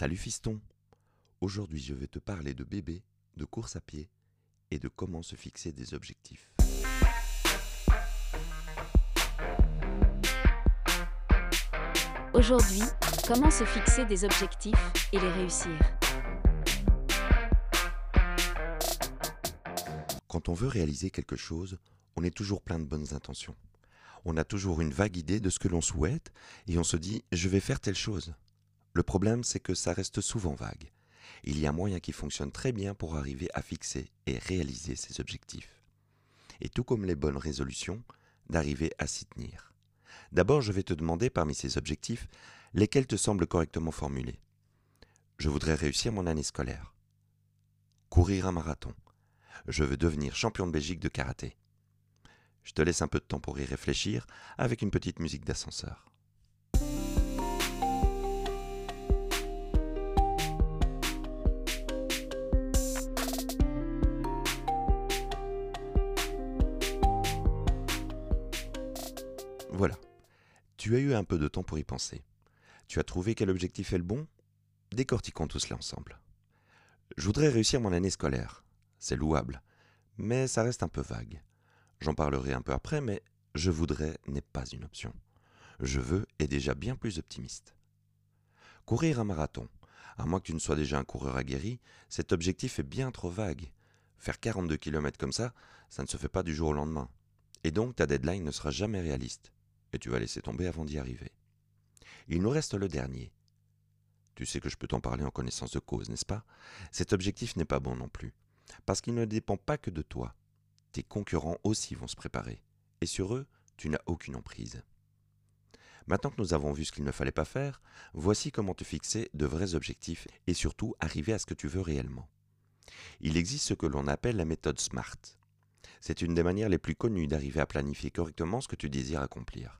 Salut fiston Aujourd'hui je vais te parler de bébé, de course à pied et de comment se fixer des objectifs. Aujourd'hui, comment se fixer des objectifs et les réussir Quand on veut réaliser quelque chose, on est toujours plein de bonnes intentions. On a toujours une vague idée de ce que l'on souhaite et on se dit je vais faire telle chose. Le problème c'est que ça reste souvent vague. Il y a moyen qui fonctionne très bien pour arriver à fixer et réaliser ses objectifs. Et tout comme les bonnes résolutions, d'arriver à s'y tenir. D'abord, je vais te demander parmi ces objectifs lesquels te semblent correctement formulés. Je voudrais réussir mon année scolaire. Courir un marathon. Je veux devenir champion de Belgique de karaté. Je te laisse un peu de temps pour y réfléchir avec une petite musique d'ascenseur. Voilà. Tu as eu un peu de temps pour y penser. Tu as trouvé quel objectif est le bon? Décortiquons tout cela ensemble. Je voudrais réussir mon année scolaire. C'est louable, mais ça reste un peu vague. J'en parlerai un peu après, mais je voudrais n'est pas une option. Je veux est déjà bien plus optimiste. Courir un marathon. À moins que tu ne sois déjà un coureur aguerri, cet objectif est bien trop vague. Faire 42 km comme ça, ça ne se fait pas du jour au lendemain. Et donc ta deadline ne sera jamais réaliste. Et tu vas laisser tomber avant d'y arriver. Il nous reste le dernier. Tu sais que je peux t'en parler en connaissance de cause, n'est-ce pas? Cet objectif n'est pas bon non plus. Parce qu'il ne dépend pas que de toi. Tes concurrents aussi vont se préparer. Et sur eux, tu n'as aucune emprise. Maintenant que nous avons vu ce qu'il ne fallait pas faire, voici comment te fixer de vrais objectifs et surtout arriver à ce que tu veux réellement. Il existe ce que l'on appelle la méthode SMART. C'est une des manières les plus connues d'arriver à planifier correctement ce que tu désires accomplir.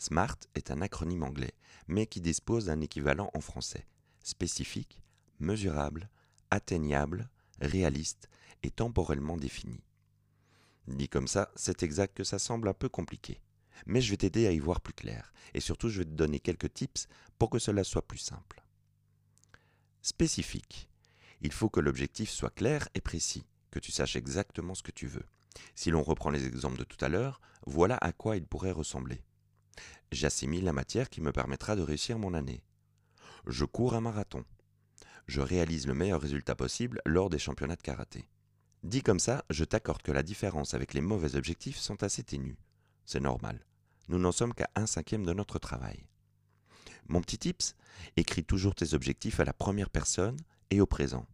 SMART est un acronyme anglais, mais qui dispose d'un équivalent en français spécifique, mesurable, atteignable, réaliste et temporellement défini. Dit comme ça, c'est exact que ça semble un peu compliqué. Mais je vais t'aider à y voir plus clair, et surtout je vais te donner quelques tips pour que cela soit plus simple. Spécifique. Il faut que l'objectif soit clair et précis, que tu saches exactement ce que tu veux. Si l'on reprend les exemples de tout à l'heure, voilà à quoi il pourrait ressembler. J'assimile la matière qui me permettra de réussir mon année. Je cours un marathon. Je réalise le meilleur résultat possible lors des championnats de karaté. Dit comme ça, je t'accorde que la différence avec les mauvais objectifs sont assez ténues. C'est normal. Nous n'en sommes qu'à un cinquième de notre travail. Mon petit tips, écris toujours tes objectifs à la première personne et au présent.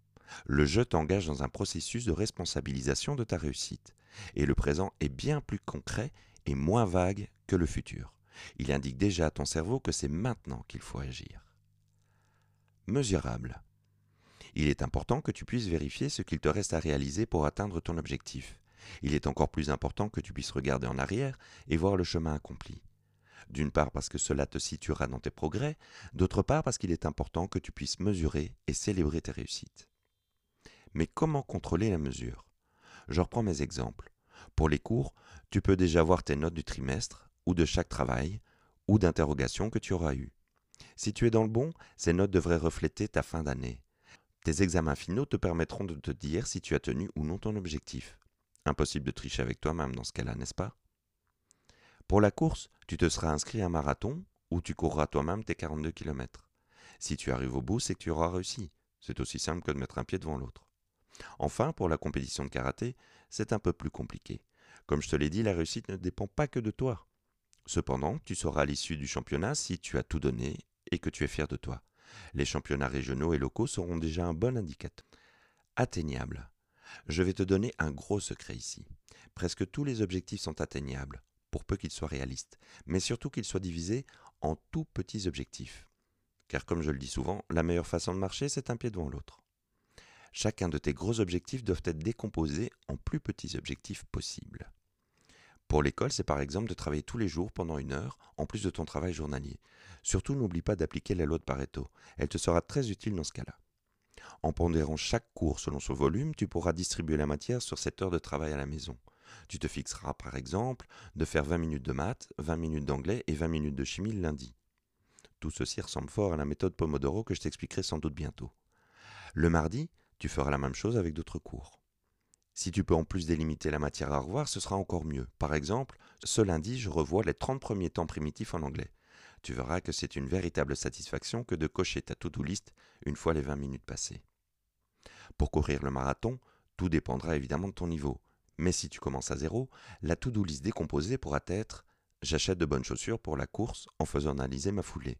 Le jeu t'engage dans un processus de responsabilisation de ta réussite. Et le présent est bien plus concret et moins vague que le futur. Il indique déjà à ton cerveau que c'est maintenant qu'il faut agir. Mesurable. Il est important que tu puisses vérifier ce qu'il te reste à réaliser pour atteindre ton objectif. Il est encore plus important que tu puisses regarder en arrière et voir le chemin accompli. D'une part parce que cela te situera dans tes progrès, d'autre part parce qu'il est important que tu puisses mesurer et célébrer tes réussites. Mais comment contrôler la mesure? Je reprends mes exemples. Pour les cours, tu peux déjà voir tes notes du trimestre, ou de chaque travail, ou d'interrogation que tu auras eu. Si tu es dans le bon, ces notes devraient refléter ta fin d'année. Tes examens finaux te permettront de te dire si tu as tenu ou non ton objectif. Impossible de tricher avec toi-même dans ce cas-là, n'est-ce pas? Pour la course, tu te seras inscrit à un marathon ou tu courras toi-même tes 42 km. Si tu arrives au bout, c'est que tu auras réussi. C'est aussi simple que de mettre un pied devant l'autre. Enfin, pour la compétition de karaté, c'est un peu plus compliqué. Comme je te l'ai dit, la réussite ne dépend pas que de toi. Cependant, tu sauras à l'issue du championnat si tu as tout donné et que tu es fier de toi. Les championnats régionaux et locaux seront déjà un bon indicateur. Atteignable. Je vais te donner un gros secret ici. Presque tous les objectifs sont atteignables, pour peu qu'ils soient réalistes, mais surtout qu'ils soient divisés en tout petits objectifs. Car comme je le dis souvent, la meilleure façon de marcher, c'est un pied devant l'autre. Chacun de tes gros objectifs doivent être décomposés en plus petits objectifs possibles. Pour l'école, c'est par exemple de travailler tous les jours pendant une heure, en plus de ton travail journalier. Surtout, n'oublie pas d'appliquer la loi de Pareto. Elle te sera très utile dans ce cas-là. En pondérant chaque cours selon son volume, tu pourras distribuer la matière sur cette heure de travail à la maison. Tu te fixeras par exemple de faire 20 minutes de maths, 20 minutes d'anglais et 20 minutes de chimie le lundi. tout ceci ressemble fort à la méthode Pomodoro que je t'expliquerai sans doute bientôt. Le mardi, tu feras la même chose avec d'autres cours. Si tu peux en plus délimiter la matière à revoir, ce sera encore mieux. Par exemple, ce lundi, je revois les 30 premiers temps primitifs en anglais. Tu verras que c'est une véritable satisfaction que de cocher ta to-do list une fois les 20 minutes passées. Pour courir le marathon, tout dépendra évidemment de ton niveau. Mais si tu commences à zéro, la to-do list décomposée pourra être J'achète de bonnes chaussures pour la course en faisant analyser ma foulée.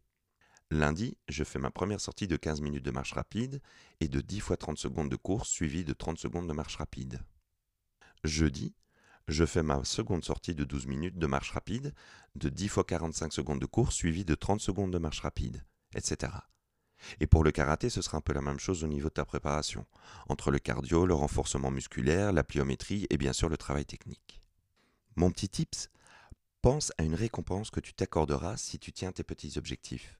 Lundi, je fais ma première sortie de 15 minutes de marche rapide et de 10 fois 30 secondes de course suivie de 30 secondes de marche rapide. Jeudi, je fais ma seconde sortie de 12 minutes de marche rapide, de 10 fois 45 secondes de course suivie de 30 secondes de marche rapide, etc. Et pour le karaté, ce sera un peu la même chose au niveau de ta préparation, entre le cardio, le renforcement musculaire, la pliométrie et bien sûr le travail technique. Mon petit tips, pense à une récompense que tu t'accorderas si tu tiens tes petits objectifs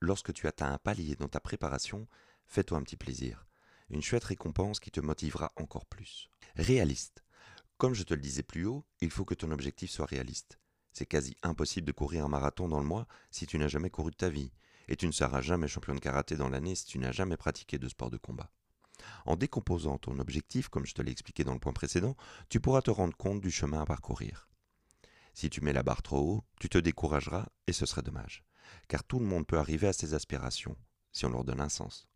lorsque tu atteins un palier dans ta préparation, fais-toi un petit plaisir. Une chouette récompense qui te motivera encore plus. Réaliste. Comme je te le disais plus haut, il faut que ton objectif soit réaliste. C'est quasi impossible de courir un marathon dans le mois si tu n'as jamais couru de ta vie. Et tu ne seras jamais champion de karaté dans l'année si tu n'as jamais pratiqué de sport de combat. En décomposant ton objectif, comme je te l'ai expliqué dans le point précédent, tu pourras te rendre compte du chemin à parcourir. Si tu mets la barre trop haut, tu te décourageras et ce serait dommage car tout le monde peut arriver à ses aspirations, si on leur donne un sens.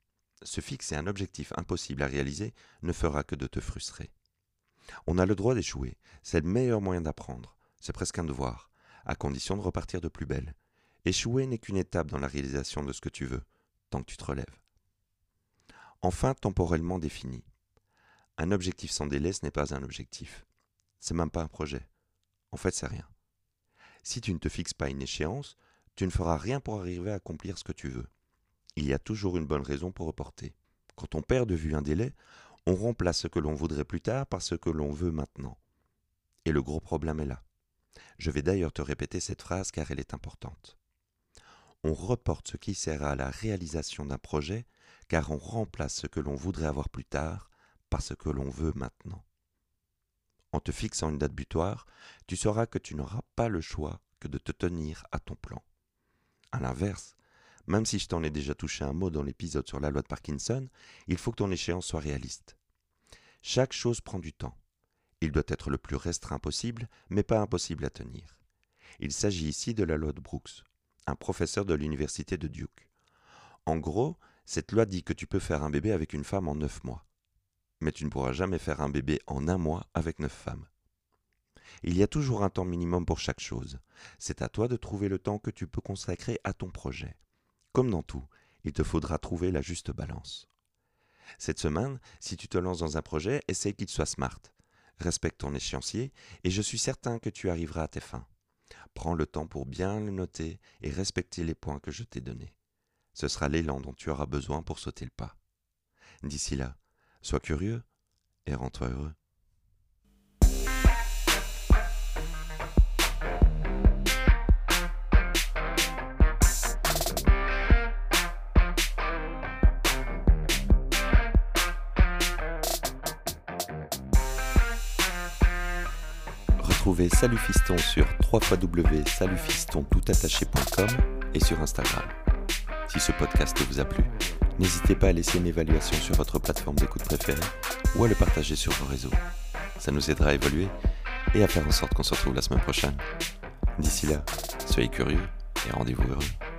Se fixer un objectif impossible à réaliser ne fera que de te frustrer. On a le droit d'échouer, c'est le meilleur moyen d'apprendre, c'est presque un devoir, à condition de repartir de plus belle. Échouer n'est qu'une étape dans la réalisation de ce que tu veux, tant que tu te relèves. Enfin, temporellement défini. Un objectif sans délai, ce n'est pas un objectif. C'est même pas un projet. En fait, c'est rien. Si tu ne te fixes pas une échéance, tu ne feras rien pour arriver à accomplir ce que tu veux. Il y a toujours une bonne raison pour reporter. Quand on perd de vue un délai, on remplace ce que l'on voudrait plus tard par ce que l'on veut maintenant. Et le gros problème est là. Je vais d'ailleurs te répéter cette phrase car elle est importante. On reporte ce qui sert à la réalisation d'un projet car on remplace ce que l'on voudrait avoir plus tard par ce que l'on veut maintenant. En te fixant une date butoir, tu sauras que tu n'auras pas le choix que de te tenir à ton plan. À l'inverse, même si je t'en ai déjà touché un mot dans l'épisode sur la loi de Parkinson, il faut que ton échéance soit réaliste. Chaque chose prend du temps. Il doit être le plus restreint possible, mais pas impossible à tenir. Il s'agit ici de la loi de Brooks, un professeur de l'université de Duke. En gros, cette loi dit que tu peux faire un bébé avec une femme en neuf mois. Mais tu ne pourras jamais faire un bébé en un mois avec neuf femmes. Il y a toujours un temps minimum pour chaque chose. C'est à toi de trouver le temps que tu peux consacrer à ton projet. Comme dans tout, il te faudra trouver la juste balance. Cette semaine, si tu te lances dans un projet, essaye qu'il soit smart. Respecte ton échéancier et je suis certain que tu arriveras à tes fins. Prends le temps pour bien le noter et respecter les points que je t'ai donnés. Ce sera l'élan dont tu auras besoin pour sauter le pas. D'ici là, sois curieux et rends-toi heureux. Retrouvez Salut Fiston sur www.salutfistontoutattaché.com et sur Instagram. Si ce podcast vous a plu, n'hésitez pas à laisser une évaluation sur votre plateforme d'écoute préférée ou à le partager sur vos réseaux. Ça nous aidera à évoluer et à faire en sorte qu'on se retrouve la semaine prochaine. D'ici là, soyez curieux et rendez-vous heureux.